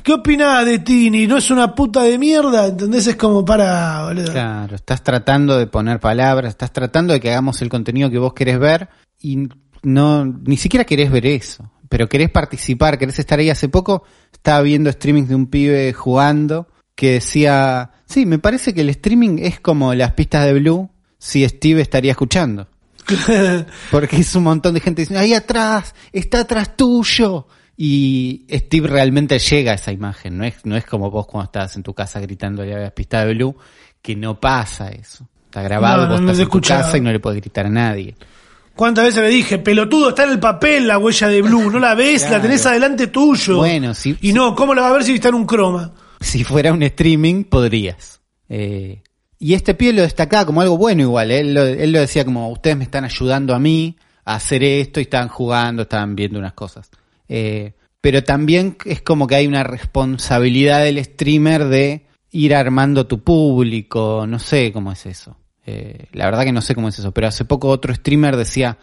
¿Qué opinás de Tini? ¿No es una puta de mierda? ¿Entendés? Es como para, boludo. Claro, estás tratando de poner palabras, estás tratando de que hagamos el contenido que vos querés ver y no, ni siquiera querés ver eso, pero querés participar, querés estar ahí. Hace poco estaba viendo streamings de un pibe jugando que decía, sí, me parece que el streaming es como las pistas de Blue si Steve estaría escuchando. Porque es un montón de gente diciendo, ahí atrás, está atrás tuyo. Y Steve realmente llega a esa imagen, no es, no es como vos cuando estás en tu casa gritando a la pista de Blue, que no pasa eso. Está grabado, No, vos no estás en tu casa y no le puedes gritar a nadie. ¿Cuántas veces le dije, pelotudo, está en el papel la huella de Blue, no la ves, Claro. la tenés adelante tuyo? Bueno, sí. Y no, ¿cómo la va a ver si está en un croma? Si fuera un streaming, podrías. Eh, y este pie lo destacaba como algo bueno igual. ¿eh? Él lo, él lo decía como, ustedes me están ayudando a mí a hacer esto y estaban jugando, estaban viendo unas cosas. Eh, pero también es como que hay una responsabilidad del streamer de ir armando tu público, no sé cómo es eso. Eh, la verdad que no sé cómo es eso, pero hace poco otro streamer decía,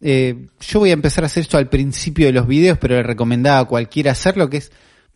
eh, yo voy a empezar a hacer esto al principio de los videos, pero le recomendaba a cualquiera hacerlo, que es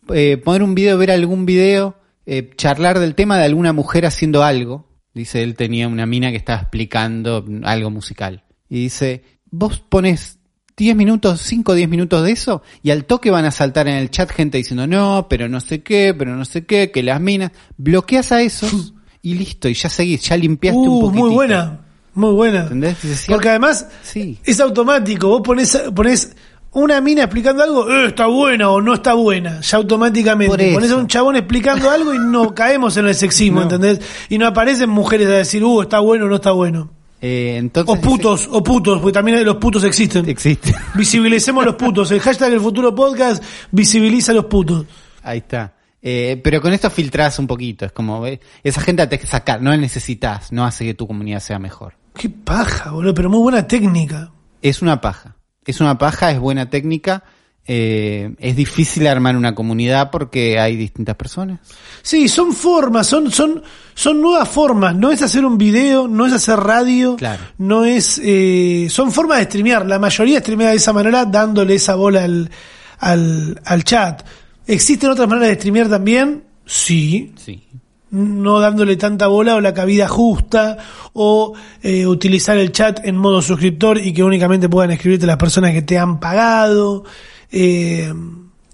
eh, poner un video, ver algún video, eh, charlar del tema de alguna mujer haciendo algo. Dice, él tenía una mina que estaba explicando algo musical. Y dice, vos pones 10 minutos, 5 o 10 minutos de eso, y al toque van a saltar en el chat gente diciendo, no, pero no sé qué, pero no sé qué, que las minas. Bloqueas a esos y listo, y ya seguís, ya limpiaste un Uh, poquitito. muy buena, muy buena. ¿Entendés? Porque además Sí. es automático. Vos pones, pones una mina explicando algo, eh, está buena o no está buena, ya automáticamente. Pones a un chabón explicando algo y no caemos en el sexismo, No. ¿entendés? Y no aparecen mujeres a decir, uh, está bueno o no está bueno. Eh, entonces, O putos, o putos, porque también los putos existen. Existe. Visibilicemos los putos. El hashtag El Futuro Podcast visibiliza a los putos. Ahí está. Eh, pero con esto filtrás un poquito. Es como, eh, esa gente la tenés que sacar, no la necesitas, no hace que tu comunidad sea mejor. Qué paja, boludo, pero muy buena técnica. Es una paja. Es una paja, es buena técnica. Eh, es difícil armar una comunidad porque hay distintas personas. Sí, son formas, son, son, son nuevas formas. No es hacer un video, no es hacer radio, Claro. no es, eh, son formas de streamear. La mayoría streamea de esa manera, dándole esa bola al, al, al chat. ¿Existen otras maneras de streamear también? Sí. Sí. No dándole tanta bola o la cabida justa, o eh, utilizar el chat en modo suscriptor y que únicamente puedan escribirte las personas que te han pagado. Eh,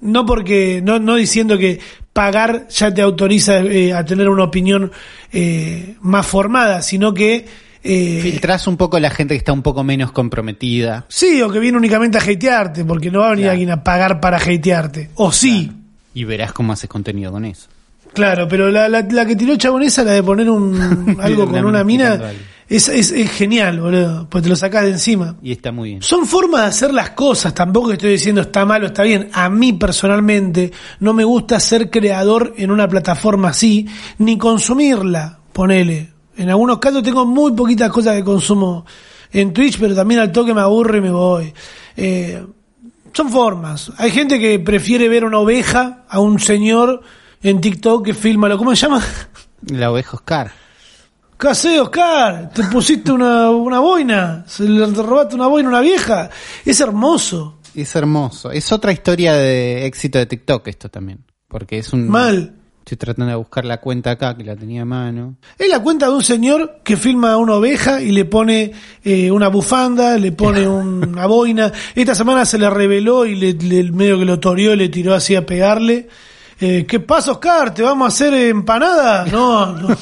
no porque, no, no diciendo que pagar ya te autoriza eh, a tener una opinión más formada, sino que eh, Filtrás un poco la gente que está un poco menos comprometida. sí, o que viene únicamente a hatearte, porque no va a venir Claro. alguien a pagar para hatearte. O sí, Y verás cómo haces contenido con eso. claro, pero la, la, la que tiró Chabonesa, la de poner un algo con una mina, es, es, es genial, boludo, pues te lo sacás de encima. Y está muy bien. Son formas de hacer las cosas, tampoco estoy diciendo está mal o está bien. A mí personalmente no me gusta ser creador en una plataforma así, ni consumirla, ponele. En algunos casos tengo muy poquitas cosas que consumo en Twitch, pero también al toque me aburre y me voy. Eh, son formas. Hay gente que prefiere ver una oveja a un señor en TikTok que filma lo, ¿cómo se llama? La oveja Oscar. ¿Qué haces, Oscar? Te pusiste una, una boina, se le te robaste una boina a una vieja. Es hermoso. Es hermoso. Es otra historia de éxito de TikTok esto también. Porque es un... Mal. Estoy tratando de buscar la cuenta acá, que la tenía a mano. Es la cuenta de un señor que filma a una oveja y le pone eh, una bufanda, le pone una boina. Esta semana se le reveló y le, le- medio que lo toreó y le tiró así a pegarle. Eh, ¿Qué pasa, Oscar? ¿Te vamos a hacer empanada? No, no,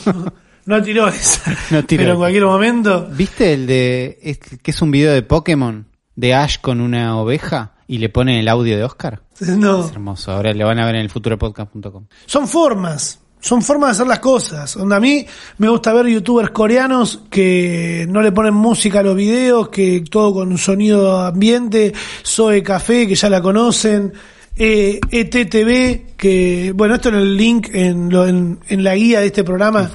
no tiró esa. No tiró Pero en cualquier momento. ¿Viste el de... es- que es un video de Pokémon? De Ash con una oveja y le ponen el audio de Oscar. No. Es hermoso. Ahora lo van a ver en el futuropodcast.com. Son formas. son formas de hacer las cosas. A mí me gusta ver youtubers coreanos que no le ponen música a los videos, que todo con sonido ambiente, Zoe Café, que ya la conocen, eh, ETTV, que, bueno, esto en el link, en, lo- en, en la guía de este programa,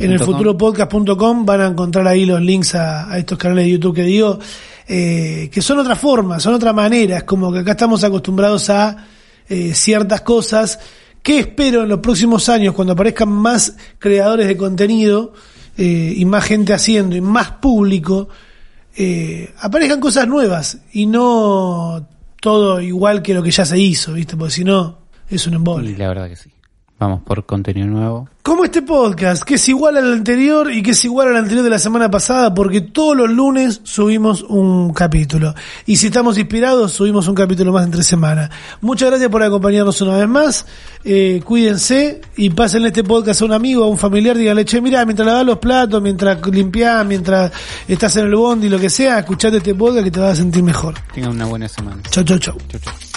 En el futuropodcast.com van a encontrar ahí los links a, a estos canales de YouTube que digo, eh, que son otra forma, son otra manera, es como que acá estamos acostumbrados a eh, ciertas cosas que espero en los próximos años, cuando aparezcan más creadores de contenido eh, y más gente haciendo y más público, eh, aparezcan cosas nuevas y no todo igual que lo que ya se hizo, ¿viste? Porque si no, es un embole. La verdad que sí. Vamos por contenido nuevo. Como este podcast, que es igual al anterior y que es igual al anterior de la semana pasada, porque todos los lunes subimos un capítulo. Y si estamos inspirados, subimos un capítulo más entre semana. Muchas gracias por acompañarnos una vez más. Eh, cuídense y pasen este podcast a un amigo, a un familiar, díganle, che, mira, mientras lavas los platos, mientras limpiás, mientras estás en el bondi, lo que sea, escuchate este podcast que te vas a sentir mejor. Tengan una buena semana. Chau, chau, chau. Chau, chau.